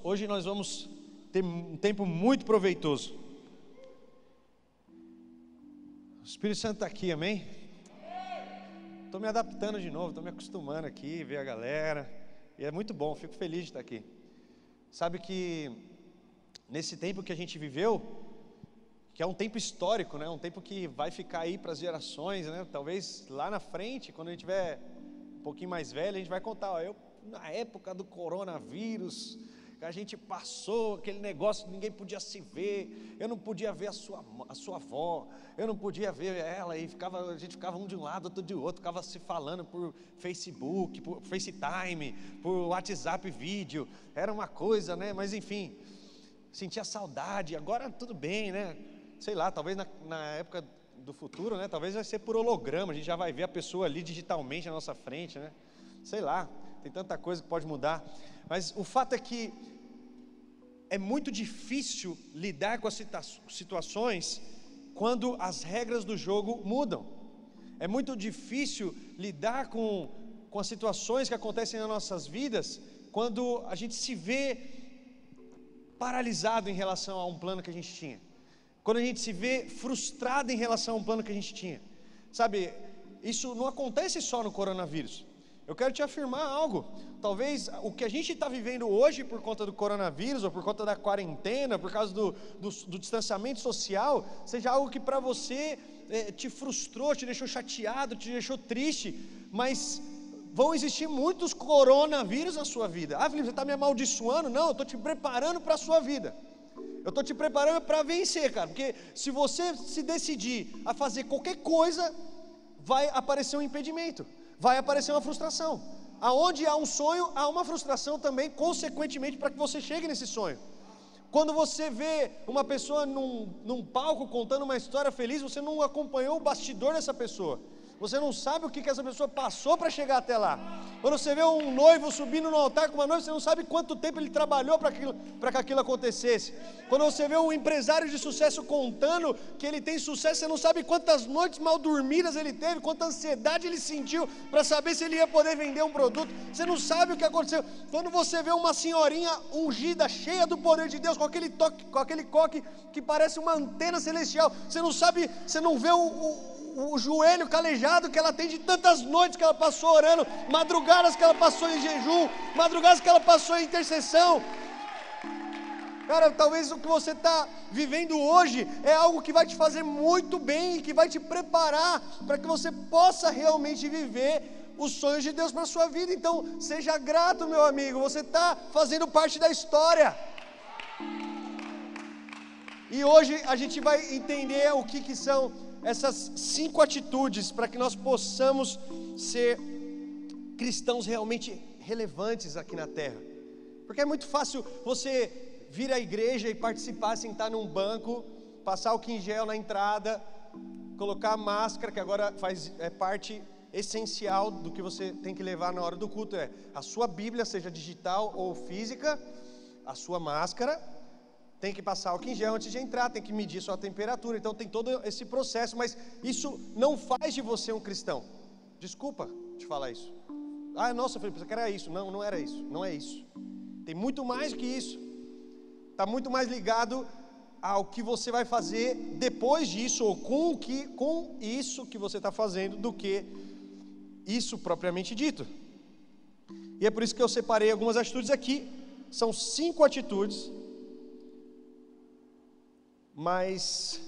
Hoje nós vamos ter um tempo muito proveitoso. O Espírito Santo está aqui, amém? Estou me adaptando de novo, estou me acostumando aqui, ver a galera. E é muito bom, fico feliz de estar aqui. Sabe que nesse tempo que a gente viveu, que é um tempo histórico, né? Um tempo que vai ficar aí para as gerações, né? Talvez lá na frente, quando a gente tiver um pouquinho mais velho, a gente vai contar, ó, eu na época do coronavírus, a gente passou aquele negócio, ninguém podia se ver, eu não podia ver a sua, a sua avó, eu não podia ver ela, e ficava, a gente ficava um de um lado, outro de outro, ficava se falando por Facebook, por FaceTime, por WhatsApp vídeo, era uma coisa, né? Mas enfim, sentia saudade, agora tudo bem, né? Sei lá, talvez na, na época do futuro, né? Talvez vai ser por holograma, a gente já vai ver a pessoa ali digitalmente na nossa frente, né? Sei lá, tem tanta coisa que pode mudar. Mas o fato é que é muito difícil lidar com as situações quando as regras do jogo mudam. É muito difícil lidar com, com as situações que acontecem nas nossas vidas quando a gente se vê paralisado em relação a um plano que a gente tinha. Quando a gente se vê frustrado em relação a um plano que a gente tinha. Sabe, isso não acontece só no coronavírus. Eu quero te afirmar algo. Talvez o que a gente está vivendo hoje por conta do coronavírus, ou por conta da quarentena, por causa do, do, do distanciamento social, seja algo que para você é, te frustrou, te deixou chateado, te deixou triste, mas vão existir muitos coronavírus na sua vida. Ah, Felipe, você está me amaldiçoando? Não, eu estou te preparando para a sua vida. Eu estou te preparando para vencer, cara, porque se você se decidir a fazer qualquer coisa, vai aparecer um impedimento vai aparecer uma frustração. Aonde há um sonho, há uma frustração também, consequentemente, para que você chegue nesse sonho. Quando você vê uma pessoa num, num palco contando uma história feliz, você não acompanhou o bastidor dessa pessoa. Você não sabe o que, que essa pessoa passou para chegar até lá. Quando você vê um noivo subindo no altar com uma noiva, você não sabe quanto tempo ele trabalhou para que aquilo acontecesse. Quando você vê um empresário de sucesso contando que ele tem sucesso, você não sabe quantas noites mal dormidas ele teve, quanta ansiedade ele sentiu para saber se ele ia poder vender um produto. Você não sabe o que aconteceu. Quando você vê uma senhorinha ungida, cheia do poder de Deus, com aquele toque, com aquele coque que parece uma antena celestial, você não sabe, você não vê o, o o joelho calejado que ela tem de tantas noites que ela passou orando, madrugadas que ela passou em jejum, madrugadas que ela passou em intercessão. Cara, talvez o que você está vivendo hoje é algo que vai te fazer muito bem e que vai te preparar para que você possa realmente viver os sonhos de Deus para a sua vida. Então, seja grato, meu amigo, você está fazendo parte da história. E hoje a gente vai entender o que, que são essas cinco atitudes para que nós possamos ser cristãos realmente relevantes aqui na terra. Porque é muito fácil você vir à igreja e participar, sentar num banco, passar o gel na entrada, colocar a máscara, que agora faz é parte essencial do que você tem que levar na hora do culto é a sua Bíblia, seja digital ou física, a sua máscara tem que passar álcool em gel antes de entrar, tem que medir sua temperatura, então tem todo esse processo, mas isso não faz de você um cristão. Desculpa te falar isso. Ah, nossa, Felipe, você era isso. Não, não era isso, não é isso. Tem muito mais que isso. Está muito mais ligado ao que você vai fazer depois disso, ou com, que, com isso que você está fazendo, do que isso propriamente dito. E é por isso que eu separei algumas atitudes aqui. São cinco atitudes mas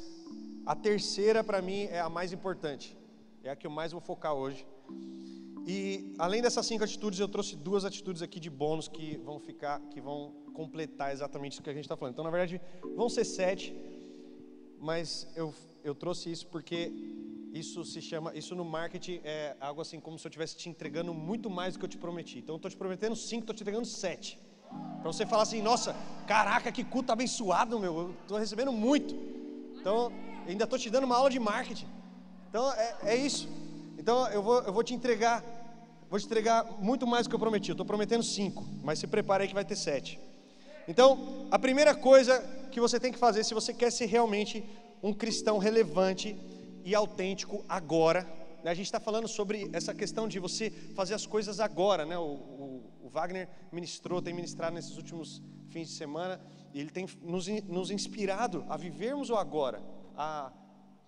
a terceira para mim é a mais importante, é a que eu mais vou focar hoje. E além dessas cinco atitudes, eu trouxe duas atitudes aqui de bônus que vão ficar, que vão completar exatamente isso que a gente está falando. Então, na verdade, vão ser sete, mas eu, eu trouxe isso porque isso se chama, isso no marketing é algo assim como se eu estivesse te entregando muito mais do que eu te prometi. Então, eu estou te prometendo cinco, estou te entregando sete. Para você falar assim, nossa, caraca, que culto abençoado, meu, eu estou recebendo muito. Então, ainda estou te dando uma aula de marketing. Então, é, é isso. Então, eu vou, eu vou te entregar, vou te entregar muito mais do que eu prometi. Eu estou prometendo cinco, mas se prepare aí que vai ter sete. Então, a primeira coisa que você tem que fazer, se você quer ser realmente um cristão relevante e autêntico agora, a gente está falando sobre essa questão de você fazer as coisas agora, né? O, o, o Wagner ministrou, tem ministrado nesses últimos fins de semana, e ele tem nos, nos inspirado a vivermos o agora, a,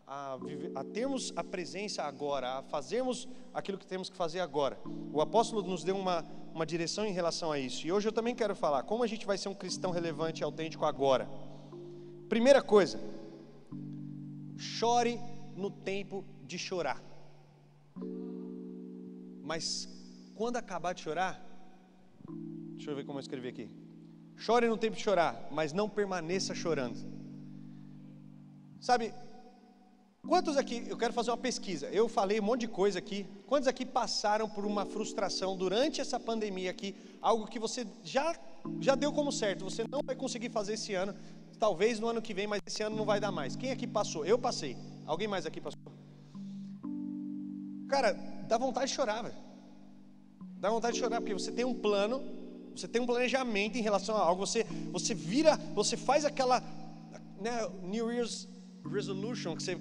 a, a termos a presença agora, a fazermos aquilo que temos que fazer agora. O apóstolo nos deu uma, uma direção em relação a isso, e hoje eu também quero falar como a gente vai ser um cristão relevante e autêntico agora. Primeira coisa, chore no tempo de chorar. Mas quando acabar de chorar, deixa eu ver como eu escrevi aqui. Chore no tempo de chorar, mas não permaneça chorando. Sabe, quantos aqui, eu quero fazer uma pesquisa. Eu falei um monte de coisa aqui. Quantos aqui passaram por uma frustração durante essa pandemia aqui? Algo que você já, já deu como certo, você não vai conseguir fazer esse ano. Talvez no ano que vem, mas esse ano não vai dar mais. Quem aqui passou? Eu passei. Alguém mais aqui passou? Cara, dá vontade de chorar, velho. Dá vontade de chorar, porque você tem um plano, você tem um planejamento em relação a algo, você, você vira, você faz aquela né, New Year's Resolution, que você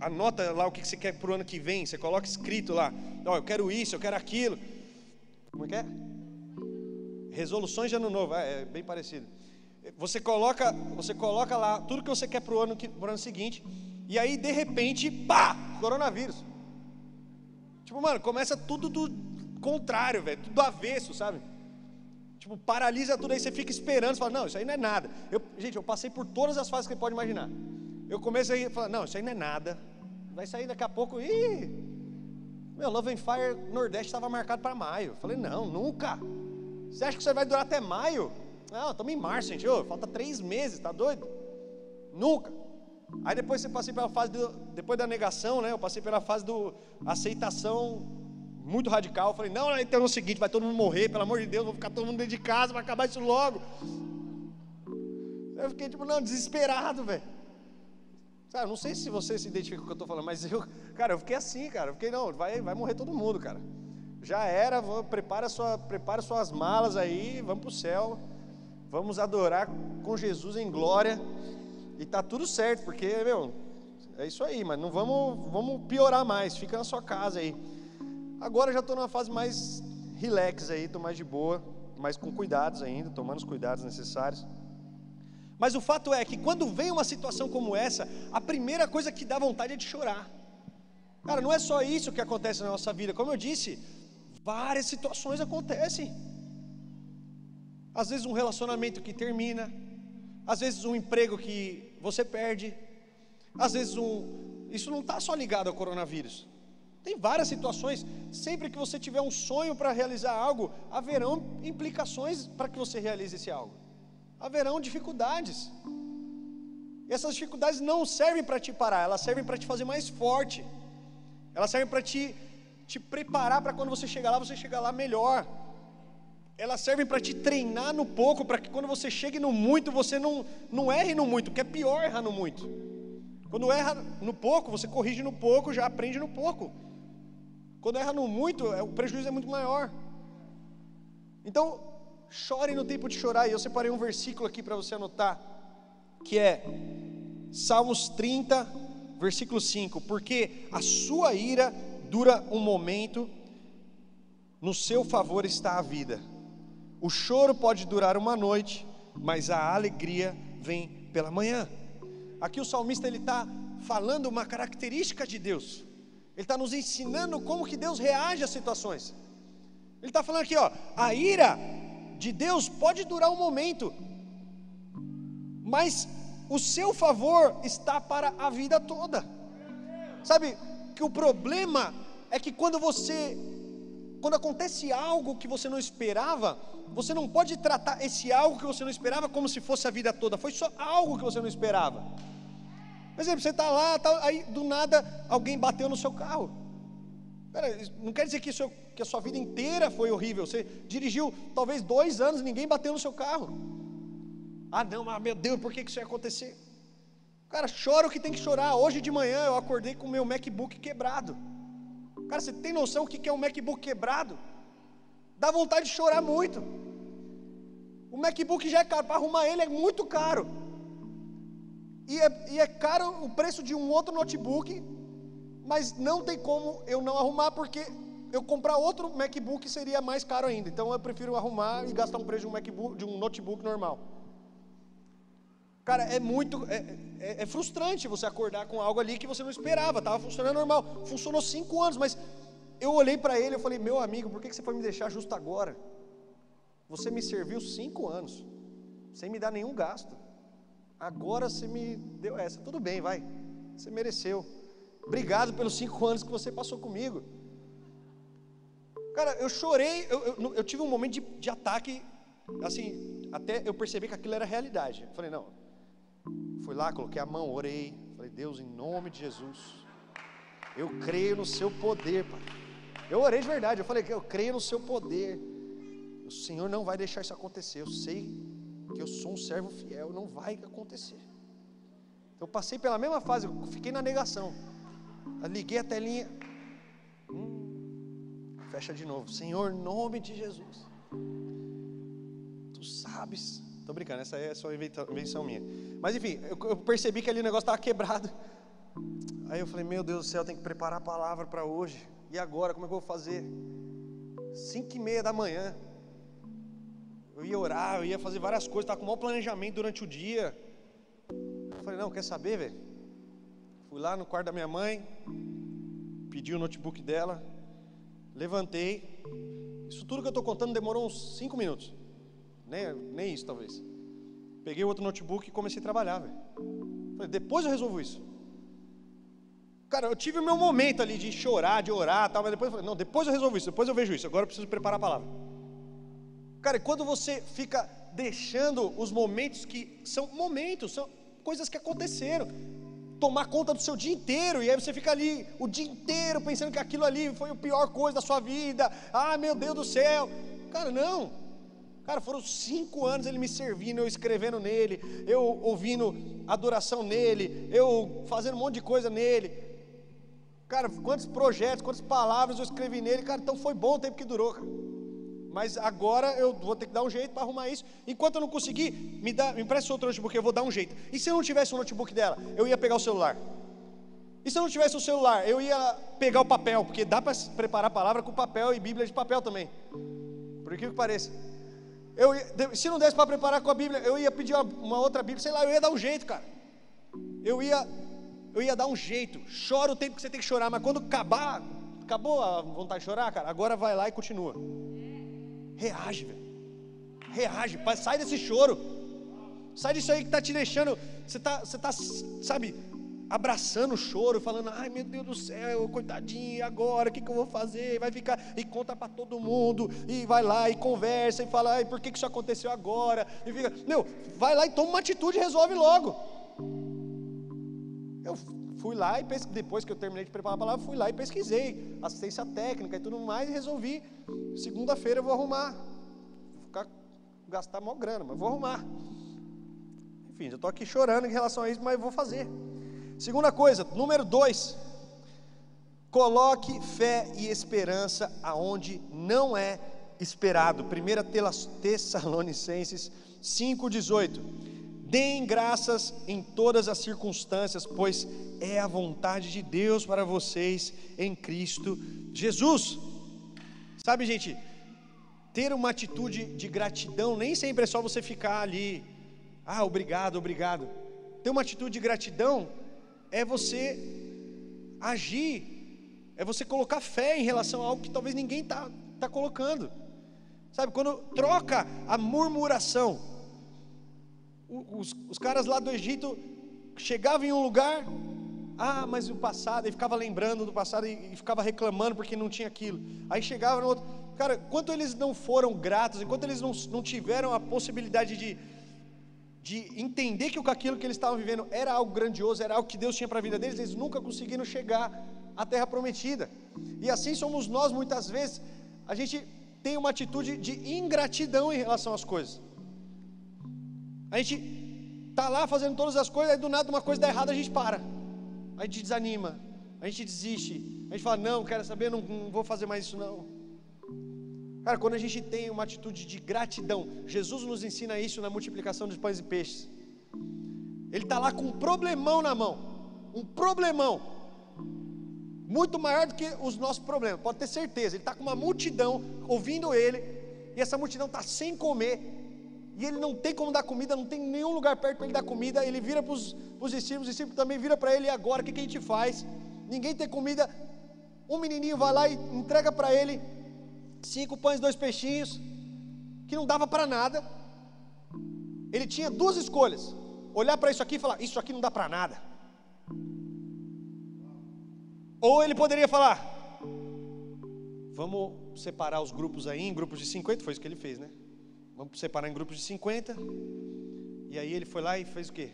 anota lá o que você quer para o ano que vem, você coloca escrito lá, ó, oh, eu quero isso, eu quero aquilo. Como é que é? Resoluções de ano novo, é, é bem parecido. Você coloca, você coloca lá tudo que você quer para o ano, ano seguinte, e aí de repente, pá, coronavírus. Tipo, mano, começa tudo do contrário, velho, tudo do avesso, sabe? Tipo, paralisa tudo aí, você fica esperando, você fala, não, isso aí não é nada. Eu, gente, eu passei por todas as fases que você pode imaginar. Eu comecei a falar, não, isso aí não é nada. Vai sair daqui a pouco, ih, meu Love and Fire Nordeste estava marcado para maio. Eu falei, não, nunca. Você acha que você vai durar até maio? Não, estamos em março, gente. Ô, falta três meses, tá doido? Nunca. Aí depois você passei pela fase do, depois da negação, né? Eu passei pela fase do aceitação muito radical. Eu falei, não, então é o seguinte, vai todo mundo morrer, pelo amor de Deus, vou ficar todo mundo dentro de casa, vai acabar isso logo. Eu fiquei tipo, não, desesperado, velho. Sabe, não sei se você se identifica com o que eu estou falando, mas eu, cara, eu fiquei assim, cara. Eu fiquei, não, vai, vai morrer todo mundo, cara. Já era, vou, prepara, sua, prepara suas malas aí, vamos para o céu. Vamos adorar com Jesus em glória. E tá tudo certo, porque, meu, é isso aí, mas não vamos, vamos piorar mais, fica na sua casa aí. Agora já estou numa fase mais relax aí, estou mais de boa, mas com cuidados ainda, tomando os cuidados necessários. Mas o fato é que quando vem uma situação como essa, a primeira coisa que dá vontade é de chorar. Cara, não é só isso que acontece na nossa vida, como eu disse, várias situações acontecem. Às vezes um relacionamento que termina, às vezes um emprego que você perde. Às vezes um, isso não está só ligado ao coronavírus. Tem várias situações. Sempre que você tiver um sonho para realizar algo, haverão implicações para que você realize esse algo. Haverão dificuldades. E essas dificuldades não servem para te parar, elas servem para te fazer mais forte. Elas servem para te, te preparar para quando você chegar lá, você chegar lá melhor elas servem para te treinar no pouco, para que quando você chegue no muito, você não, não erre no muito, porque é pior errar no muito. Quando erra no pouco, você corrige no pouco, já aprende no pouco. Quando erra no muito, é, o prejuízo é muito maior. Então, chore no tempo de chorar. E eu separei um versículo aqui para você anotar, que é Salmos 30, versículo 5: Porque a sua ira dura um momento, no seu favor está a vida. O choro pode durar uma noite, mas a alegria vem pela manhã. Aqui o salmista ele está falando uma característica de Deus. Ele está nos ensinando como que Deus reage às situações. Ele está falando aqui, ó, a ira de Deus pode durar um momento, mas o seu favor está para a vida toda. Sabe que o problema é que quando você, quando acontece algo que você não esperava, você não pode tratar esse algo que você não esperava como se fosse a vida toda. Foi só algo que você não esperava. Por exemplo, você está lá, tá, aí do nada alguém bateu no seu carro. Pera, não quer dizer que, que a sua vida inteira foi horrível. Você dirigiu talvez dois anos e ninguém bateu no seu carro. Ah, não, mas meu Deus, por que isso ia acontecer? Cara, chora o que tem que chorar. Hoje de manhã eu acordei com o meu MacBook quebrado. Cara, você tem noção o que é um MacBook quebrado? Dá vontade de chorar muito. O MacBook já é caro, para arrumar ele é muito caro. E é, e é caro o preço de um outro notebook, mas não tem como eu não arrumar, porque eu comprar outro MacBook seria mais caro ainda. Então eu prefiro arrumar e gastar um preço de um MacBook, de um notebook normal. Cara, é muito. É, é, é, frustrante você acordar com algo ali que você não esperava, estava funcionando normal. Funcionou cinco anos, mas eu olhei para ele e falei: Meu amigo, por que você foi me deixar justo agora? Você me serviu cinco anos, sem me dar nenhum gasto. Agora você me deu essa. Tudo bem, vai. Você mereceu. Obrigado pelos cinco anos que você passou comigo. Cara, eu chorei, eu, eu, eu tive um momento de, de ataque, assim, até eu percebi que aquilo era realidade. Eu falei, não, Fui lá, coloquei a mão, orei. Falei, Deus, em nome de Jesus, eu creio no seu poder, Pai. Eu orei de verdade, eu falei que eu creio no seu poder. O Senhor não vai deixar isso acontecer. Eu sei que eu sou um servo fiel, não vai acontecer. Eu passei pela mesma fase, eu fiquei na negação. Eu liguei a telinha. Hum, fecha de novo. Senhor, nome de Jesus. Tu sabes Tô brincando, essa é só invenção minha. Mas enfim, eu percebi que ali o negócio estava quebrado. Aí eu falei, meu Deus do céu, tem que preparar a palavra para hoje. E agora, como é que eu vou fazer? Cinco e meia da manhã. Eu ia orar, eu ia fazer várias coisas, estava com o maior planejamento durante o dia. Eu falei, não, quer saber, velho? Fui lá no quarto da minha mãe, pedi o notebook dela, levantei. Isso tudo que eu estou contando demorou uns cinco minutos. Nem, nem isso, talvez. Peguei outro notebook e comecei a trabalhar, velho. Falei, depois eu resolvo isso. Cara, eu tive o meu momento ali de chorar, de orar, tal, mas depois eu falei, não, depois eu resolvo isso, depois eu vejo isso, agora eu preciso preparar a palavra. Cara, e quando você fica deixando os momentos que são momentos, são coisas que aconteceram, tomar conta do seu dia inteiro, e aí você fica ali o dia inteiro pensando que aquilo ali foi a pior coisa da sua vida, ah, meu Deus do céu. Cara, não. Cara, foram cinco anos ele me servindo, eu escrevendo nele, eu ouvindo adoração nele, eu fazendo um monte de coisa nele. Cara, quantos projetos, quantas palavras eu escrevi nele, cara, então foi bom o tempo que durou, cara. Mas agora eu vou ter que dar um jeito para arrumar isso. Enquanto eu não conseguir, me, dá, me empresta outro notebook, eu vou dar um jeito. E se eu não tivesse o notebook dela, eu ia pegar o celular. E se eu não tivesse o celular, eu ia pegar o papel, porque dá para preparar a palavra com papel e Bíblia de papel também. Por incrível que pareça. Eu, se não desse para preparar com a Bíblia, eu ia pedir uma, uma, outra Bíblia, sei lá, eu ia dar um jeito, cara. Eu ia, eu ia dar um jeito. Chora o tempo que você tem que chorar, mas quando acabar, acabou a vontade de chorar, cara, agora vai lá e continua. Reage, velho. Reage, sai desse choro. Sai disso aí que está te deixando. Você está, você tá, sabe, abraçando o choro, falando: ai meu Deus do céu, coitadinho, agora o que, que eu vou fazer? Vai ficar e conta para todo mundo, e vai lá e conversa e fala: ai, por que, que isso aconteceu agora? E fica, meu, vai lá e toma uma atitude e resolve logo. Eu fui lá e pesquisei, depois que eu terminei de preparar a palavra, fui lá e pesquisei assistência técnica e tudo mais e resolvi. Segunda-feira eu vou arrumar. Vou ficar, gastar maior grana, mas vou arrumar. Enfim, já estou aqui chorando em relação a isso, mas vou fazer. Segunda coisa, número dois, coloque fé e esperança aonde não é esperado. 1 Tessalonicenses 5,18. Deem graças em todas as circunstâncias, pois é a vontade de Deus para vocês em Cristo Jesus. Sabe, gente, ter uma atitude de gratidão nem sempre é só você ficar ali, ah, obrigado, obrigado. Ter uma atitude de gratidão é você agir, é você colocar fé em relação a algo que talvez ninguém está tá colocando. Sabe, quando troca a murmuração, os, os caras lá do Egito chegavam em um lugar, ah, mas o passado, e ficava lembrando do passado e, e ficava reclamando porque não tinha aquilo. Aí chegava no outro, cara, enquanto eles não foram gratos, enquanto eles não, não tiveram a possibilidade de de entender que aquilo que eles estavam vivendo era algo grandioso, era algo que Deus tinha para a vida deles, eles nunca conseguiram chegar à terra prometida. E assim somos nós muitas vezes, a gente tem uma atitude de ingratidão em relação às coisas. A gente está lá fazendo todas as coisas, aí do nada uma coisa dá errado, a gente para. A gente desanima, a gente desiste, a gente fala, não, quero saber, não, não vou fazer mais isso não. Cara, quando a gente tem uma atitude de gratidão, Jesus nos ensina isso na multiplicação de pães e peixes. Ele está lá com um problemão na mão, um problemão. muito maior do que os nossos problemas, pode ter certeza. Ele está com uma multidão ouvindo ele, e essa multidão está sem comer, e ele não tem como dar comida, não tem nenhum lugar perto para ele dar comida. Ele vira para os discípulos, os discípulos também vira para ele, e agora o que, que a gente faz? Ninguém tem comida. Um menininho vai lá e entrega para ele cinco pães, dois peixinhos, que não dava para nada. Ele tinha duas escolhas: olhar para isso aqui e falar, isso aqui não dá para nada. Ou ele poderia falar, vamos separar os grupos aí em grupos de 50, foi isso que ele fez, né? Vamos separar em grupos de 50. E aí ele foi lá e fez o quê?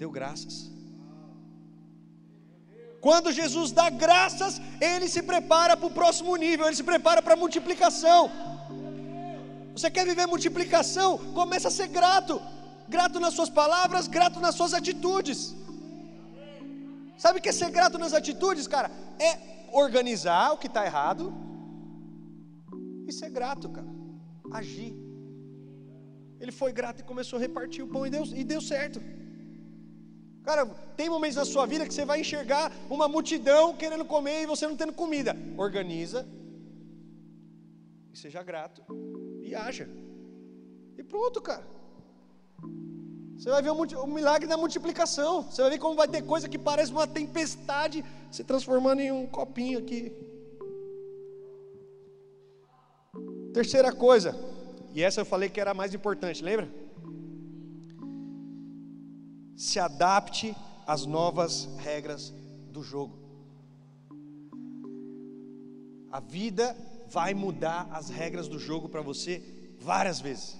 Deu graças. Quando Jesus dá graças, ele se prepara para o próximo nível, ele se prepara para a multiplicação. Você quer viver multiplicação? Começa a ser grato. Grato nas suas palavras, grato nas suas atitudes. Sabe o que é ser grato nas atitudes, cara? É organizar o que está errado e ser grato, cara. Agir. Ele foi grato e começou a repartir o pão e deu, e deu certo. Cara, tem momentos na sua vida que você vai enxergar uma multidão querendo comer e você não tendo comida. Organiza e seja grato e haja. E pronto, cara. Você vai ver o, milagre da multiplicação. Você vai ver como vai ter coisa que parece uma tempestade se transformando em um copinho aqui. Terceira coisa, e essa eu falei que era a mais importante, lembra? se adapte às novas regras do jogo. A vida vai mudar as regras do jogo para você várias vezes.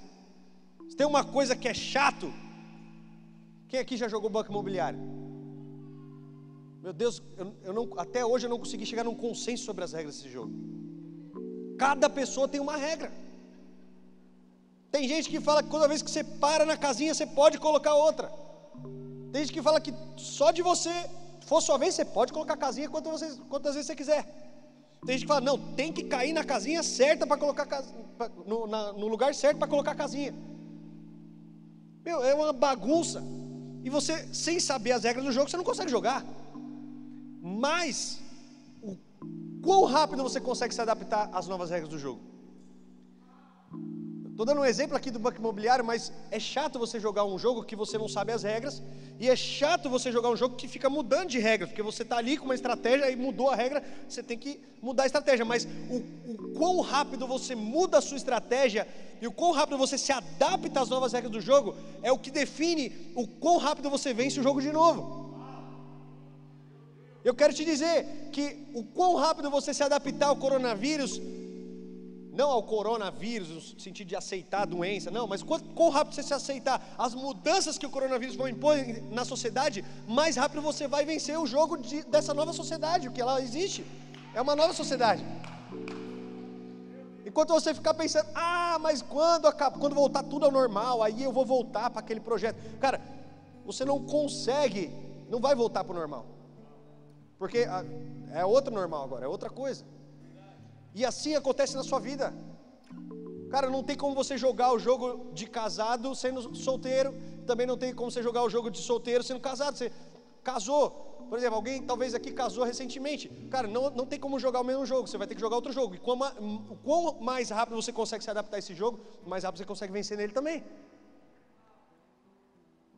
Se tem uma coisa que é chato, quem aqui já jogou banco imobiliário? Meu Deus, eu, eu não, até hoje eu não consegui chegar num consenso sobre as regras desse jogo. Cada pessoa tem uma regra. Tem gente que fala que toda vez que você para na casinha, você pode colocar outra. Tem gente que fala que só de você for sua vez, você pode colocar a casinha quantas, quantas vezes você quiser. Tem gente que fala, não, tem que cair na casinha certa para colocar no, na, no lugar certo para colocar a casinha. Meu, é uma bagunça. E você, sem saber as regras do jogo, você não consegue jogar. Mas, o quão rápido você consegue se adaptar às novas regras do jogo? Estou dando um exemplo aqui do banco imobiliário, mas é chato você jogar um jogo que você não sabe as regras, e é chato você jogar um jogo que fica mudando de regras, porque você está ali com uma estratégia e mudou a regra, você tem que mudar a estratégia. Mas o, o quão rápido você muda a sua estratégia e o quão rápido você se adapta às novas regras do jogo é o que define o quão rápido você vence o jogo de novo. Eu quero te dizer que o quão rápido você se adaptar ao coronavírus não ao coronavírus, no sentido de aceitar a doença, não, mas quanto, quão rápido você se aceitar as mudanças que o coronavírus vai impor na sociedade, mais rápido você vai vencer o jogo de, dessa nova sociedade, porque ela existe, é uma nova sociedade. Enquanto você ficar pensando, ah, mas quando, acaba, quando voltar tudo ao normal, aí eu vou voltar para aquele projeto. Cara, você não consegue, não vai voltar para o normal, porque é outro normal agora, é outra coisa. E assim acontece na sua vida. Cara, não tem como você jogar o jogo de casado sendo solteiro, também não tem como você jogar o jogo de solteiro sendo casado. Você casou, por exemplo, alguém talvez aqui casou recentemente. Cara, não, não tem como jogar o mesmo jogo, você vai ter que jogar outro jogo. E quão, quão mais rápido você consegue se adaptar a esse jogo, mais rápido você consegue vencer nele também.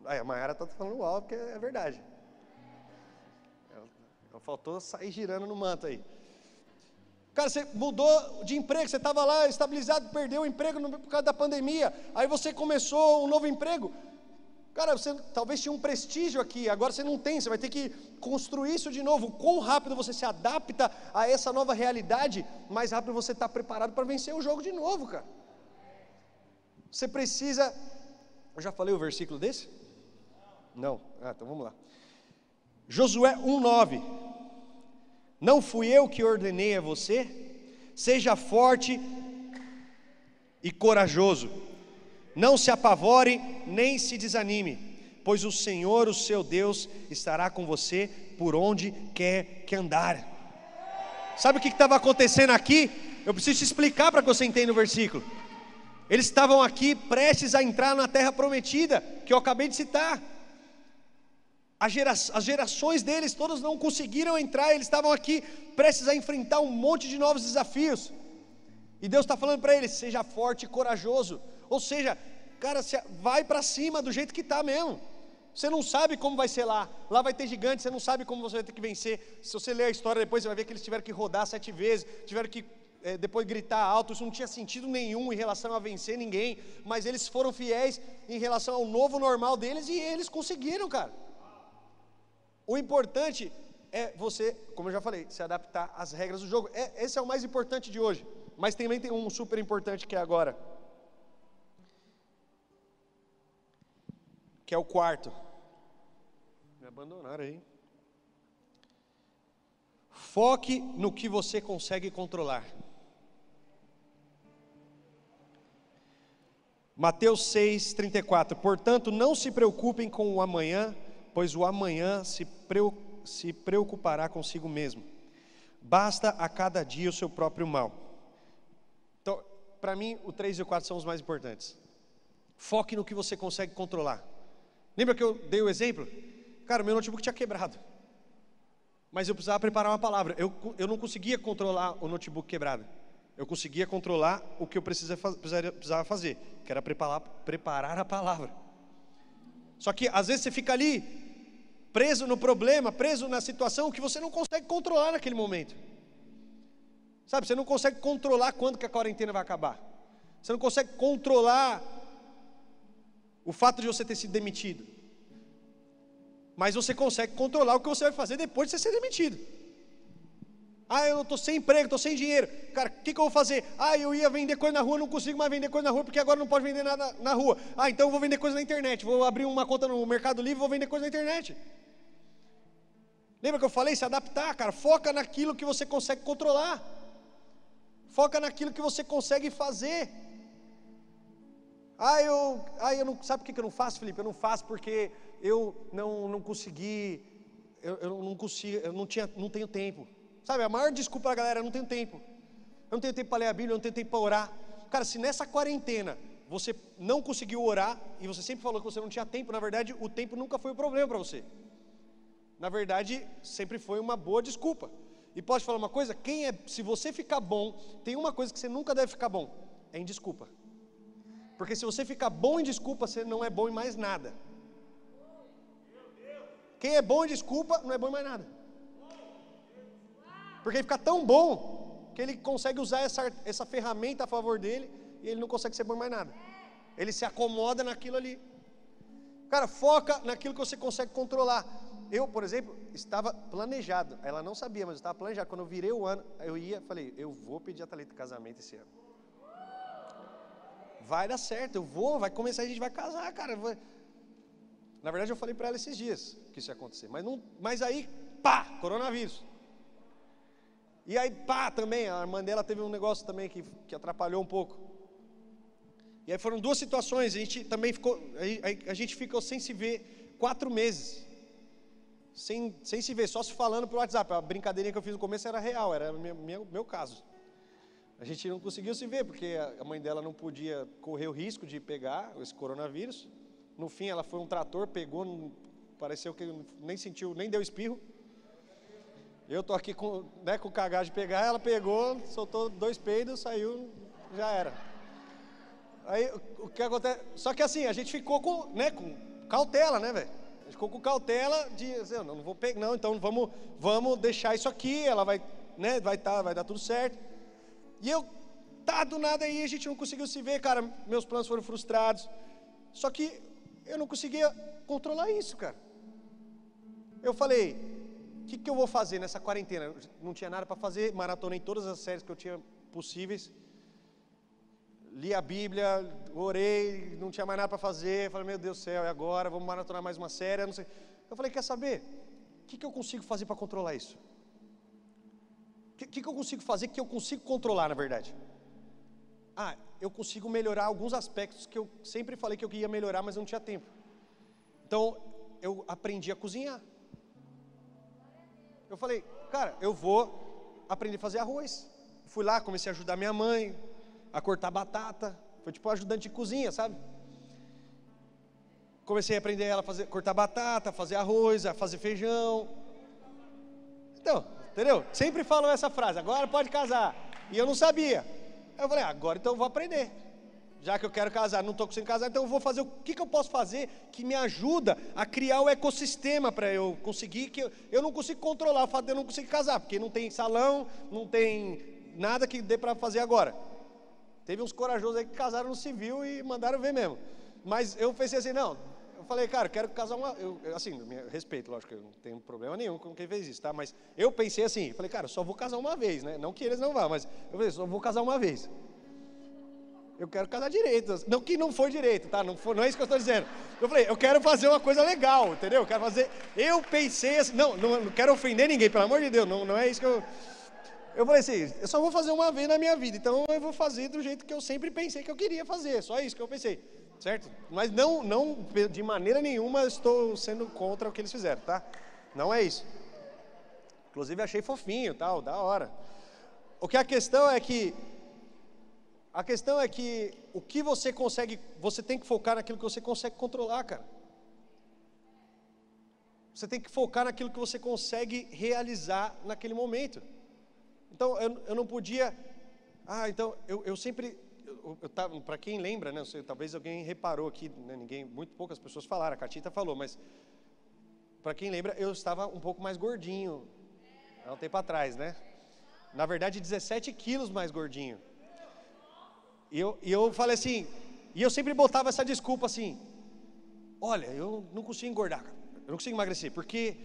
Aí a Mayara está falando uau, porque é verdade. Faltou sair girando no manto aí. Cara, você mudou de emprego, você estava lá estabilizado, perdeu o emprego por causa da pandemia, aí você começou um novo emprego. Cara, você talvez tinha um prestígio aqui, agora você não tem, você vai ter que construir isso de novo. Quão rápido você se adapta a essa nova realidade, mais rápido você está preparado para vencer o jogo de novo, cara. Você precisa. Eu já falei o versículo desse? Não. Ah, então vamos lá. Josué 1,9. Não fui eu que ordenei a você? Seja forte e corajoso. Não se apavore nem se desanime, pois o Senhor, o seu Deus, estará com você por onde quer que andar. Sabe o que estava acontecendo aqui? Eu preciso te explicar para que você entenda o versículo. Eles estavam aqui prestes a entrar na terra prometida, que eu acabei de citar. As gerações deles todas não conseguiram entrar, eles estavam aqui prestes a enfrentar um monte de novos desafios. E Deus está falando para eles: seja forte e corajoso. Ou seja, cara, vai para cima do jeito que está mesmo. Você não sabe como vai ser lá. Lá vai ter gigante, você não sabe como você vai ter que vencer. Se você ler a história depois, você vai ver que eles tiveram que rodar sete vezes, tiveram que é, depois gritar alto. Isso não tinha sentido nenhum em relação a vencer ninguém. Mas eles foram fiéis em relação ao novo normal deles e eles conseguiram, cara. O importante é você, como eu já falei, se adaptar às regras do jogo. É, esse é o mais importante de hoje. Mas também tem um super importante que é agora. Que é o quarto. Me abandonaram aí. Foque no que você consegue controlar. Mateus 6, 34. Portanto, não se preocupem com o amanhã, pois o amanhã se, preocupará consigo mesmo. Basta a cada dia o seu próprio mal. Então, para mim, o 3 e o 4 são os mais importantes. Foque no que você consegue controlar. Lembra que eu dei o exemplo? Cara, meu notebook tinha quebrado. Mas eu precisava preparar uma palavra. Eu, eu não conseguia controlar o notebook quebrado. Eu conseguia controlar o que eu precisava fazer, que era preparar, preparar a palavra. Só que às vezes você fica ali, preso no problema, preso na situação que você não consegue controlar naquele momento. Sabe, você não consegue controlar quando que a quarentena vai acabar. Você não consegue controlar o fato de você ter sido demitido. Mas você consegue controlar o que você vai fazer depois de você ser demitido. Ah, eu estou sem emprego, estou sem dinheiro. Cara, o que, que, eu vou fazer? Ah, eu ia vender coisa na rua, não consigo mais vender coisa na rua, porque agora não pode vender nada na rua. Ah, então eu vou vender coisa na internet. Vou abrir uma conta no Mercado Livre, vou vender coisa na internet. Lembra que eu falei? Se adaptar, cara. Foca naquilo que você consegue controlar. Foca naquilo que você consegue fazer. Ah, eu, ah, eu não, sabe por que eu não faço, Felipe? Eu não faço porque eu não, não consegui, eu, eu não consigo, eu não, tinha, não tenho tempo. Sabe, a maior desculpa da galera, eu não tenho tempo. Eu não tenho tempo para ler a Bíblia, eu não tenho tempo para orar. Cara, se nessa quarentena você não conseguiu orar e você sempre falou que você não tinha tempo, na verdade, o tempo nunca foi o problema para você. Na verdade, sempre foi uma boa desculpa. E pode falar uma coisa, quem é, se você ficar bom, tem uma coisa que você nunca deve ficar bom, é em desculpa. Porque se você ficar bom em desculpa, você não é bom em mais nada. Quem é bom em desculpa, não é bom em mais nada. Porque ele fica tão bom que ele consegue usar essa, essa ferramenta a favor dele e ele não consegue ser bom em mais nada. Ele se acomoda naquilo ali. Cara, foca naquilo que você consegue controlar. Eu, por exemplo, estava planejado. Ela não sabia, mas eu estava planejado. Quando eu virei o ano, eu ia, falei, eu vou pedir a Thalita casamento esse ano. Vai dar certo, eu vou, vai começar, a gente vai casar, cara. Na verdade, eu falei para ela esses dias que isso ia acontecer. Mas, não, mas aí, pá, coronavírus. E aí, pá, também, a irmã dela teve um negócio também que, que atrapalhou um pouco. E aí foram duas situações, a gente também ficou, a, a gente ficou sem se ver quatro meses. Sem, sem se ver, só se falando pelo WhatsApp. A brincadeirinha que eu fiz no começo era real, era meu, meu, meu caso. A gente não conseguiu se ver, porque a mãe dela não podia correr o risco de pegar esse coronavírus. No fim, ela foi um trator, pegou, pareceu que nem sentiu, nem deu espirro. Eu tô aqui com, né, com cagagem de pegar, ela pegou, soltou dois peidos, saiu, já era. Aí o que acontece? Só que assim, a gente ficou com, né, com cautela, né, velho? Ficou com cautela de, assim, não, não vou pegar, não, então vamos, vamos deixar isso aqui, ela vai, né, vai tá, vai dar tudo certo. E eu, tá do nada aí, a gente não conseguiu se ver, cara, meus planos foram frustrados. Só que eu não conseguia controlar isso, cara. Eu falei, o que, que eu vou fazer nessa quarentena? Não tinha nada para fazer, maratonei todas as séries que eu tinha possíveis. Li a Bíblia, orei, não tinha mais nada para fazer. Falei, meu Deus do céu, e agora? Vamos maratonar mais uma série? Não sei. Eu falei, quer saber? O que, que eu consigo fazer para controlar isso? O que, que, eu consigo fazer que eu consigo controlar, na verdade? Ah, eu consigo melhorar alguns aspectos que eu sempre falei que eu queria melhorar, mas não tinha tempo. Então, eu aprendi a cozinhar. Eu falei, cara, eu vou aprender a fazer arroz. Fui lá, comecei a ajudar minha mãe a cortar batata. Foi tipo ajudante de cozinha, sabe? Comecei a aprender ela a fazer, cortar batata, fazer arroz, a fazer feijão. Então, entendeu? Sempre falam essa frase, agora pode casar. E eu não sabia. Eu falei, ah, agora então eu vou aprender. Já que eu quero casar, não estou conseguindo casar, então eu vou fazer o que, que eu posso fazer que me ajuda a criar o ecossistema para eu conseguir, que eu, eu não consigo controlar o fato de eu não conseguir casar, porque não tem salão, não tem nada que dê para fazer agora. Teve uns corajosos aí que casaram no civil e mandaram ver mesmo. Mas eu pensei assim, não, eu falei, cara, quero casar uma. Eu, assim, respeito, lógico, eu não tenho problema nenhum com quem fez isso, tá? Mas eu pensei assim, falei, cara, só vou casar uma vez, né? Não que eles não vão, mas eu falei, só vou casar uma vez. Eu quero casar direito. Não que não foi direito, tá? Não, foi, não é isso que eu estou dizendo. Eu falei, eu quero fazer uma coisa legal, entendeu? Eu quero fazer. Eu pensei assim, não, não, não quero ofender ninguém, pelo amor de Deus, não, não é isso que eu. Eu falei assim, eu só vou fazer uma vez na minha vida, então eu vou fazer do jeito que eu sempre pensei que eu queria fazer, só isso que eu pensei certo? Mas não, não de maneira nenhuma estou sendo contra o que eles fizeram, tá? Não é isso. Inclusive achei fofinho, tal, da hora. O que a questão é que a questão é que o que você consegue, você tem que focar naquilo que você consegue controlar, cara. Você tem que focar naquilo que você consegue realizar naquele momento. Então, eu, eu não podia. Ah, então, eu, eu sempre para quem lembra, né, sei, talvez alguém reparou aqui, né, ninguém, muito poucas pessoas falaram, a Catita falou, mas para quem lembra, eu estava um pouco mais gordinho há um tempo atrás, né? Na verdade, 17 quilos mais gordinho. E eu, e eu falei assim, e eu sempre botava essa desculpa assim: olha, eu não consigo engordar, eu não consigo emagrecer, porque,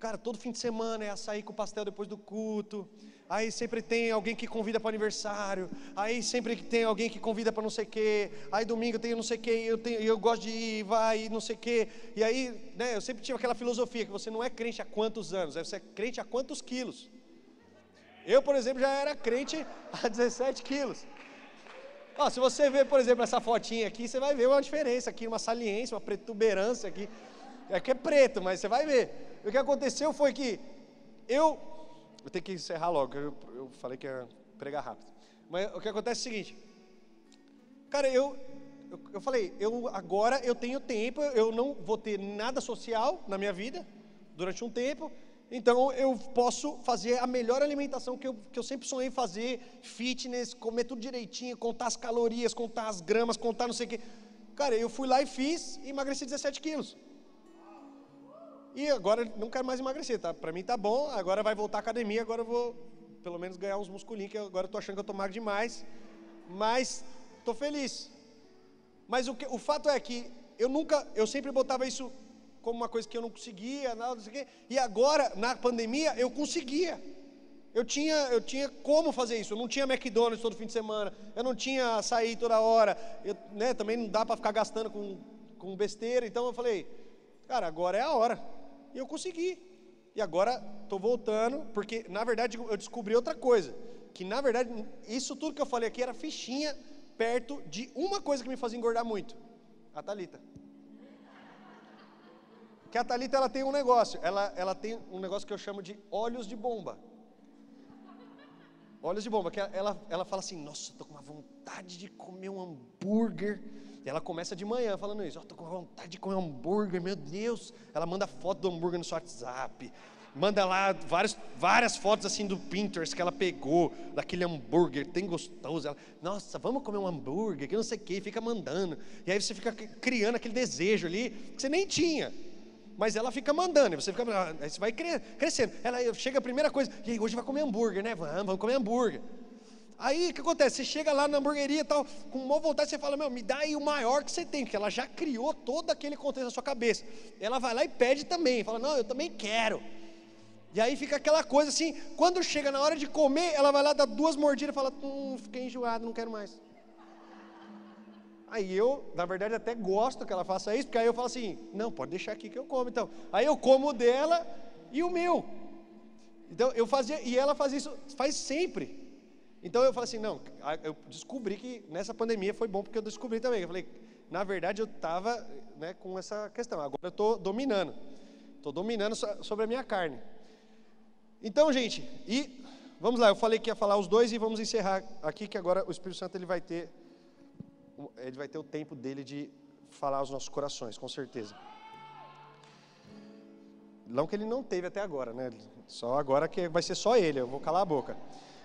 cara, todo fim de semana é açaí com pastel depois do culto, aí sempre tem alguém que convida para aniversário, aí sempre tem alguém que convida para não sei o quê, aí domingo tem não sei o quê, eu, tenho, eu gosto de ir, vai, não sei o quê, e aí, né, eu sempre tive aquela filosofia que você não é crente há quantos anos, você é crente há quantos quilos. Eu, por exemplo, já era crente há 17 quilos. Ó, se você ver, por exemplo, essa fotinha aqui, você vai ver uma diferença aqui, uma saliência, uma protuberância aqui. É que é preto, mas você vai ver. O que aconteceu foi que eu eu tenho que encerrar logo, eu, eu falei que ia pregar rápido. Mas o que acontece é o seguinte, cara, eu, eu, eu falei, eu agora eu tenho tempo, eu não vou ter nada social na minha vida durante um tempo, então eu posso fazer a melhor alimentação que eu, que eu sempre sonhei fazer, fitness, comer tudo direitinho, contar as calorias, contar as gramas, contar não sei o quê. Cara, eu fui lá e fiz e emagreci 17 quilos. E agora não quero mais emagrecer, tá? Para mim tá bom, agora vai voltar à academia, agora eu vou pelo menos ganhar uns musculinhos, que agora eu tô achando que eu tô magro demais, mas tô feliz. Mas o, que, o fato é que eu nunca, eu sempre botava isso como uma coisa que eu não conseguia, nada, não sei o quê, e agora, na pandemia, eu conseguia. Eu tinha, eu tinha como fazer isso. Eu não tinha McDonald's todo fim de semana. Eu não tinha açaí toda hora. Eu, né, também não dá para ficar gastando com, com besteira. Então eu falei, cara, agora é a hora. E eu consegui. E agora estou voltando, porque na verdade eu descobri outra coisa. Que na verdade, isso tudo que eu falei aqui era fichinha perto de uma coisa que me fazia engordar muito. A Thalita. Que a Thalita ela tem um negócio. Ela, ela tem um negócio que eu chamo de olhos de bomba. Olhos de bomba, que ela, ela fala assim, nossa, estou com uma vontade de comer um hambúrguer ela começa de manhã falando isso. Estou oh, com vontade de comer hambúrguer, meu Deus. Ela manda foto do hambúrguer no seu WhatsApp. Manda lá várias, várias fotos assim do Pinterest que ela pegou, daquele hambúrguer, tem gostoso. Ela, Nossa, vamos comer um hambúrguer, que não sei o que, fica mandando. E aí você fica criando aquele desejo ali que você nem tinha. Mas ela fica mandando, e você fica, aí você vai crescendo. Ela chega a primeira coisa, e aí hoje vai comer hambúrguer, né? Vamos, vamos comer hambúrguer. Aí o que acontece? Você chega lá na hamburgueria e tal, com uma vontade, você fala, meu, me dá aí o maior que você tem, porque ela já criou todo aquele contexto na sua cabeça. Ela vai lá e pede também, fala, não, eu também quero. E aí fica aquela coisa assim, quando chega na hora de comer, ela vai lá, dá duas mordidas e fala, hum, fiquei enjoado, não quero mais. Aí eu, na verdade, até gosto que ela faça isso, porque aí eu falo assim, não, pode deixar aqui que eu como então. Aí eu como o dela e o meu. Então eu fazia, e ela faz isso, faz sempre. Então eu falei assim, não, eu descobri que nessa pandemia foi bom porque eu descobri também. Eu falei, na verdade eu estava né, com essa questão, agora eu estou dominando, estou dominando sobre a minha carne. Então, gente, e vamos lá, eu falei que ia falar os dois e vamos encerrar aqui que agora o Espírito Santo ele vai ter ele vai ter o tempo dele de falar aos nossos corações, com certeza. Não que ele não teve até agora, né? Só agora que vai ser só ele, eu vou calar a boca.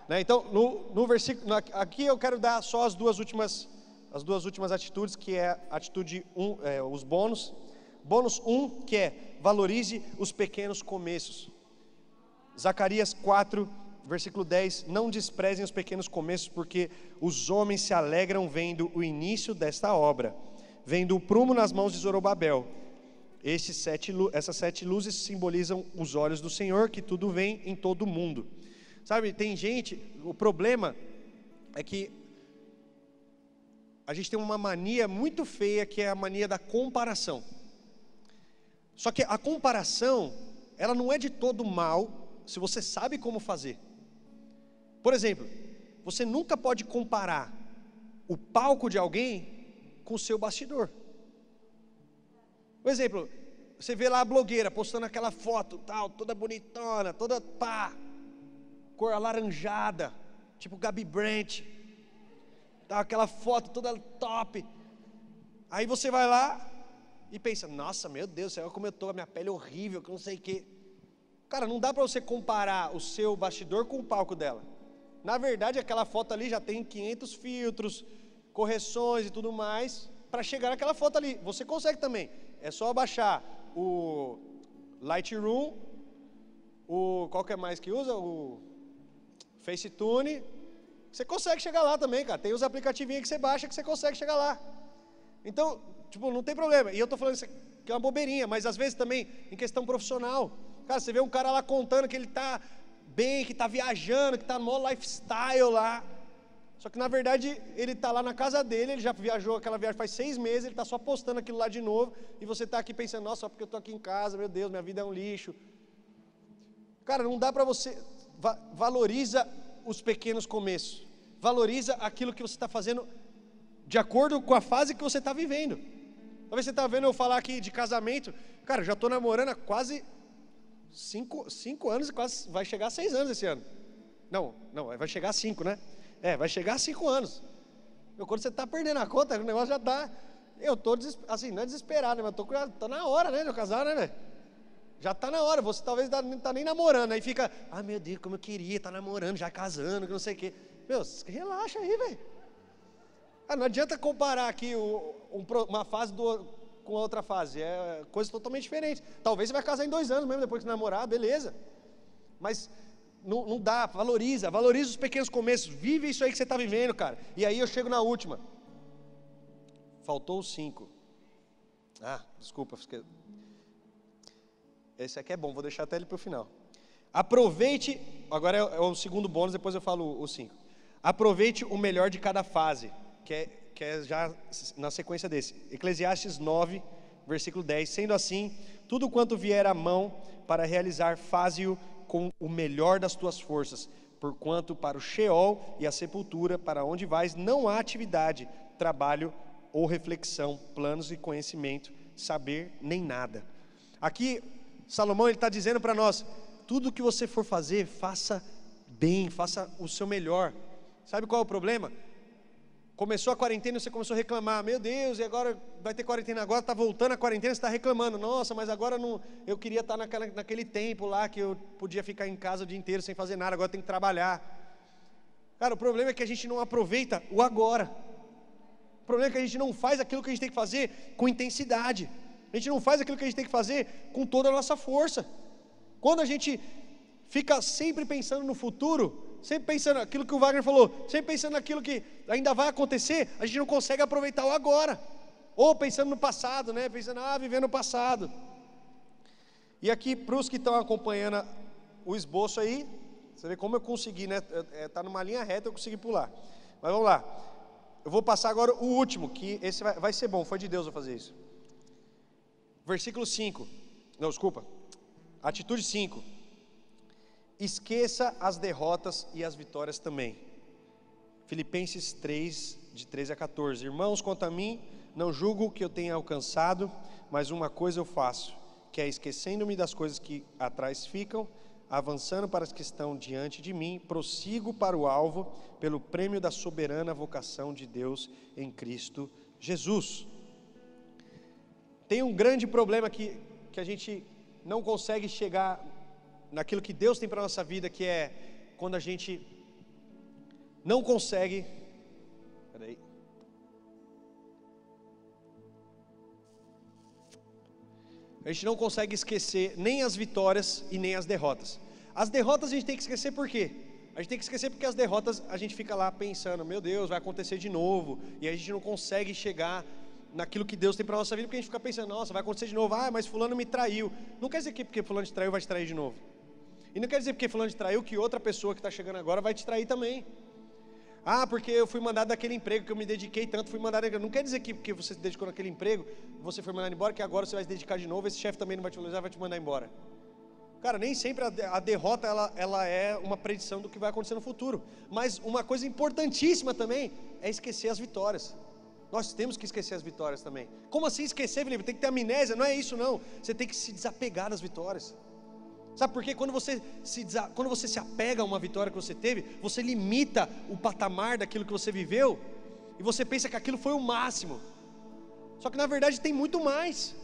Né? Então, no, no versículo, aqui eu quero dar só as duas últimas, as duas últimas atitudes, que é atitude 1, um, é, os bônus. Bônus 1, um, que é valorize os pequenos começos. Zacarias 4, versículo 10: Não desprezem os pequenos começos, porque os homens se alegram vendo o início desta obra, vendo o prumo nas mãos de Zorobabel sete, essas sete luzes simbolizam os olhos do Senhor, que tudo vem em todo o mundo. Sabe, tem gente, o problema é que a gente tem uma mania muito feia que é a mania da comparação. Só que a comparação, ela não é de todo mal se você sabe como fazer. Por exemplo, você nunca pode comparar o palco de alguém com o seu bastidor. Por exemplo, você vê lá a blogueira postando aquela foto, tal, toda bonitona, toda pá, cor alaranjada, tipo Gabi Brent, tá, aquela foto toda top. Aí você vai lá e pensa, nossa, meu Deus, céu, como eu estou, a minha pele é horrível, que não sei o quê. Cara, não dá para você comparar o seu bastidor com o palco dela. Na verdade, aquela foto ali já tem 500 filtros, correções e tudo mais para chegar naquela foto ali. Você consegue também. É só baixar o Lightroom, o qual que é mais que usa? O Facetune. Você consegue chegar lá também, cara. Tem os aplicativinhos que você baixa que você consegue chegar lá. Então, tipo, não tem problema. E eu tô falando isso que é uma bobeirinha, mas às vezes também em questão profissional. Cara, você vê um cara lá contando que ele tá bem, que tá viajando, que tá no lifestyle lá. Só que na verdade ele está lá na casa dele, ele já viajou aquela viagem faz seis meses, ele está só postando aquilo lá de novo, e você está aqui pensando, nossa, só porque eu estou aqui em casa, meu Deus, minha vida é um lixo. Cara, não dá para você. Va valoriza os pequenos começos. Valoriza aquilo que você está fazendo de acordo com a fase que você está vivendo. Talvez você está vendo eu falar aqui de casamento. Cara, já estou namorando há quase cinco, cinco anos, quase vai chegar a seis anos esse ano. Não, não, vai chegar a cinco, né? É, vai chegar a cinco anos. Meu, quando você está perdendo a conta, o negócio já está. Eu estou, assim, não é desesperado, né, mas estou na hora, né, de eu casar, né, velho? Já está na hora, você talvez não está nem namorando, aí fica, ah, meu Deus, como eu queria, tá namorando, já casando, que não sei o quê. Meu, relaxa aí, velho. Ah, não adianta comparar aqui um, uma fase do, com outra fase, é coisa totalmente diferente. Talvez você vai casar em dois anos mesmo, depois que namorar, beleza. Mas não, não dá, valoriza, valoriza os pequenos começos, vive isso aí que você está vivendo, cara. E aí eu chego na última. Faltou cinco. Ah, desculpa. Esse aqui é bom, vou deixar até ele para o final. Aproveite, agora é, é, o segundo bônus, depois eu falo os cinco. Aproveite o melhor de cada fase, que é, que é já na sequência desse. Eclesiastes 9, versículo 10. Sendo assim, tudo quanto vier à mão para realizar, faze-o com o melhor das tuas forças, porquanto para o Sheol e a sepultura, para onde vais, não há atividade, trabalho ou reflexão, planos e conhecimento, saber nem nada. Aqui, Salomão está dizendo para nós: tudo que você for fazer, faça bem, faça o seu melhor. Sabe qual é o problema? Começou a quarentena e você começou a reclamar, meu Deus, e agora vai ter quarentena agora, está voltando a quarentena, você está reclamando, nossa, mas agora não, eu queria estar naquela, naquele tempo lá que eu podia ficar em casa o dia inteiro sem fazer nada, agora tem que trabalhar. Cara, o problema é que a gente não aproveita o agora. O problema é que a gente não faz aquilo que a gente tem que fazer com intensidade. A gente não faz aquilo que a gente tem que fazer com toda a nossa força. Quando a gente fica sempre pensando no futuro, sempre pensando aquilo que o Wagner falou, sempre pensando naquilo que ainda vai acontecer, a gente não consegue aproveitar o agora. Ou pensando no passado, né? Pensando, ah, vivendo no passado. E aqui, para os que estão acompanhando o esboço aí, você vê como eu consegui, né? Está numa linha reta, eu consegui pular. Mas vamos lá. Eu vou passar agora o último, que esse vai, vai ser bom, foi de Deus eu fazer isso. Versículo 5. Não, desculpa. Atitude 5 esqueça as derrotas e as vitórias também. Filipenses 3, de 13 a 14. Irmãos, quanto a mim, não julgo que eu tenha alcançado, mas uma coisa eu faço, que é esquecendo-me das coisas que atrás ficam, avançando para as que estão diante de mim, prossigo para o alvo, pelo prêmio da soberana vocação de Deus em Cristo Jesus. Tem um grande problema que, que a gente não consegue chegar naquilo que Deus tem para a nossa vida, que é quando a gente não consegue. Peraí. A gente não consegue esquecer nem as vitórias e nem as derrotas. As derrotas a gente tem que esquecer por quê? A gente tem que esquecer porque as derrotas a gente fica lá pensando, meu Deus, vai acontecer de novo, e a gente não consegue chegar naquilo que Deus tem para nossa vida, porque a gente fica pensando, nossa, vai acontecer de novo, ah, mas fulano me traiu. Não quer dizer que porque fulano te traiu vai te trair de novo. E não quer dizer porque fulano te traiu que outra pessoa que está chegando agora vai te trair também. Ah, porque eu fui mandado daquele emprego que eu me dediquei tanto, fui mandado. Não quer dizer que porque você se dedicou naquele emprego, você foi mandado embora, que agora você vai se dedicar de novo, esse chefe também não vai te valorizar, vai te mandar embora. Cara, nem sempre a, derrota ela, ela é uma predição do que vai acontecer no futuro. Mas uma coisa importantíssima também é esquecer as vitórias. Nós temos que esquecer as vitórias também. Como assim esquecer, Felipe? Tem que ter amnésia, não é isso não. Você tem que se desapegar das vitórias. Sabe por quê? Quando você, se, quando você se apega a uma vitória que você teve, você limita o patamar daquilo que você viveu e você pensa que aquilo foi o máximo. Só que na verdade tem muito mais.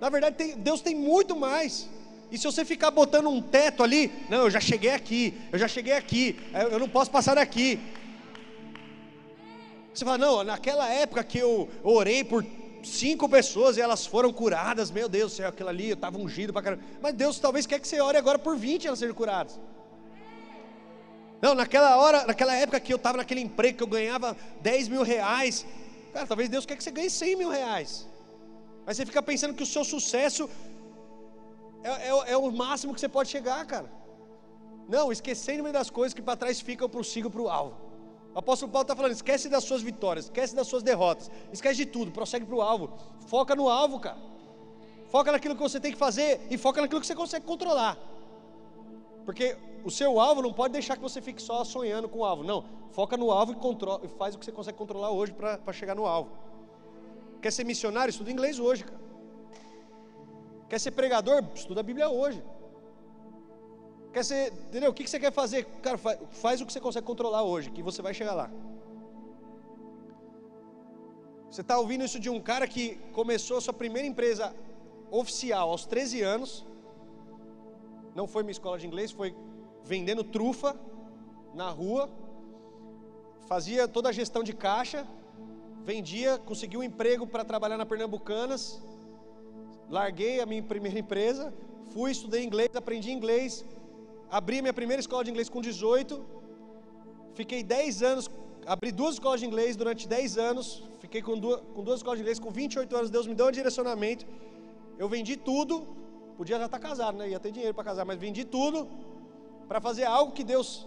Na verdade, tem, Deus tem muito mais. E se você ficar botando um teto ali, não, eu já cheguei aqui, eu já cheguei aqui, eu não posso passar daqui. Você fala, não, naquela época que eu orei por cinco pessoas e elas foram curadas, meu Deus do céu, aquilo ali, eu estava ungido para caramba. Mas Deus talvez quer que você ore agora por 20 e elas sejam curadas. Não, naquela hora, naquela época que eu estava naquele emprego que eu ganhava 10 mil reais, cara, talvez Deus quer que você ganhe 100 mil reais. Mas você fica pensando que o seu sucesso é, é, é o máximo que você pode chegar, cara. Não, esquecendo das coisas que para trás ficam, prossigo para o alvo. O apóstolo Paulo está falando: esquece das suas vitórias, esquece das suas derrotas, esquece de tudo, prossegue para o alvo. Foca no alvo, cara. Foca naquilo que você tem que fazer e foca naquilo que você consegue controlar. Porque o seu alvo não pode deixar que você fique só sonhando com o alvo. Não, foca no alvo e, controla, e faz o que você consegue controlar hoje para chegar no alvo. Quer ser missionário? Estuda inglês hoje, cara. Quer ser pregador? Estuda a Bíblia hoje. Quer ser, entendeu? O que você quer fazer? Cara, faz, o que você consegue controlar hoje, que você vai chegar lá. Você está ouvindo isso de um cara que começou sua primeira empresa oficial aos 13 anos. Não foi minha escola de inglês, foi vendendo trufa na rua. Fazia toda a gestão de caixa. Vendia, conseguiu um emprego para trabalhar na Pernambucanas. Larguei a minha primeira empresa. Fui, estudei inglês, aprendi inglês abri minha primeira escola de inglês com 18, fiquei 10 anos, abri duas escolas de inglês durante 10 anos, fiquei com duas, com duas escolas de inglês, com 28 anos, Deus me deu um direcionamento, eu vendi tudo, podia já estar casado, né? ia ter dinheiro para casar, mas vendi tudo para fazer algo que Deus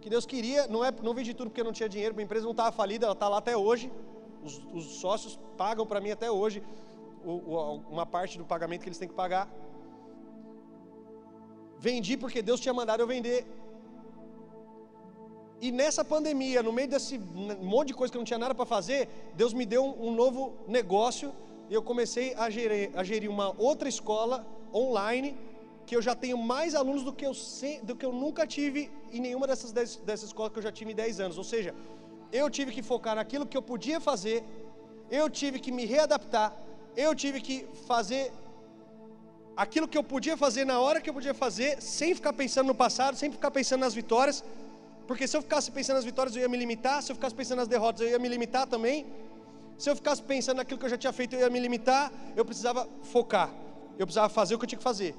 que Deus queria, não é, não vendi tudo porque não tinha dinheiro, minha empresa não estava falida, ela está lá até hoje, os, os sócios pagam para mim até hoje o, o, uma parte do pagamento que eles têm que pagar, Vendi porque Deus tinha mandado eu vender. E nessa pandemia, no meio desse monte de coisa que eu não tinha nada para fazer, Deus me deu um, novo negócio e eu comecei a gerir, a gerir uma outra escola online que eu já tenho mais alunos do que eu, do que eu nunca tive em nenhuma dessas, dessas escolas que eu já tive em 10 anos. Ou seja, eu tive que focar naquilo que eu podia fazer, eu tive que me readaptar, eu tive que fazer aquilo que eu podia fazer na hora que eu podia fazer, sem ficar pensando no passado, sem ficar pensando nas vitórias, porque se eu ficasse pensando nas vitórias eu ia me limitar, se eu ficasse pensando nas derrotas eu ia me limitar também, se eu ficasse pensando naquilo que eu já tinha feito eu ia me limitar, eu precisava focar, eu precisava fazer o que eu tinha que fazer,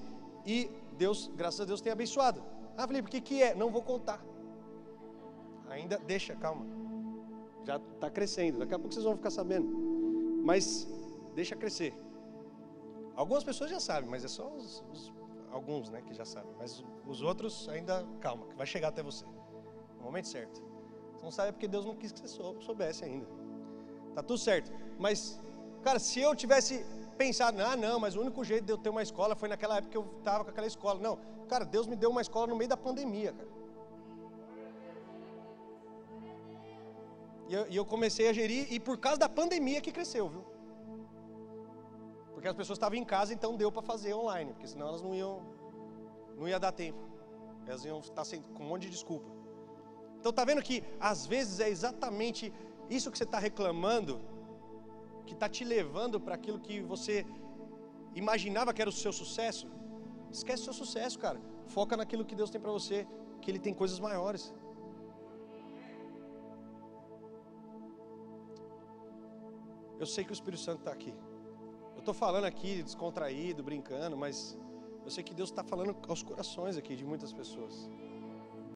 e Deus, graças a Deus, tem abençoado. Ah, Felipe, o que, que é? Não vou contar. Ainda deixa, calma. Já está crescendo, daqui a pouco vocês vão ficar sabendo. Mas deixa crescer. Algumas pessoas já sabem, mas é só os, os, alguns né, que já sabem. Mas os outros ainda, calma, que vai chegar até você. No momento certo. Você não sabe porque Deus não quis que você soubesse ainda. Tá tudo certo. Mas, cara, se eu tivesse pensado, ah, não, mas o único jeito de eu ter uma escola foi naquela época que eu estava com aquela escola. Não, cara, Deus me deu uma escola no meio da pandemia, cara. E eu, e eu comecei a gerir, e por causa da pandemia que cresceu, viu? Porque as pessoas estavam em casa, então deu para fazer online, porque senão elas não iam, não ia dar tempo. Elas iam estar sem, com um monte de desculpa. Então tá vendo que às vezes é exatamente isso que você está reclamando que está te levando para aquilo que você imaginava que era o seu sucesso, esquece o seu sucesso, cara. Foca naquilo que Deus tem para você, que Ele tem coisas maiores. Eu sei que o Espírito Santo está aqui. Eu estou falando aqui descontraído, brincando, mas eu sei que Deus está falando aos corações aqui de muitas pessoas.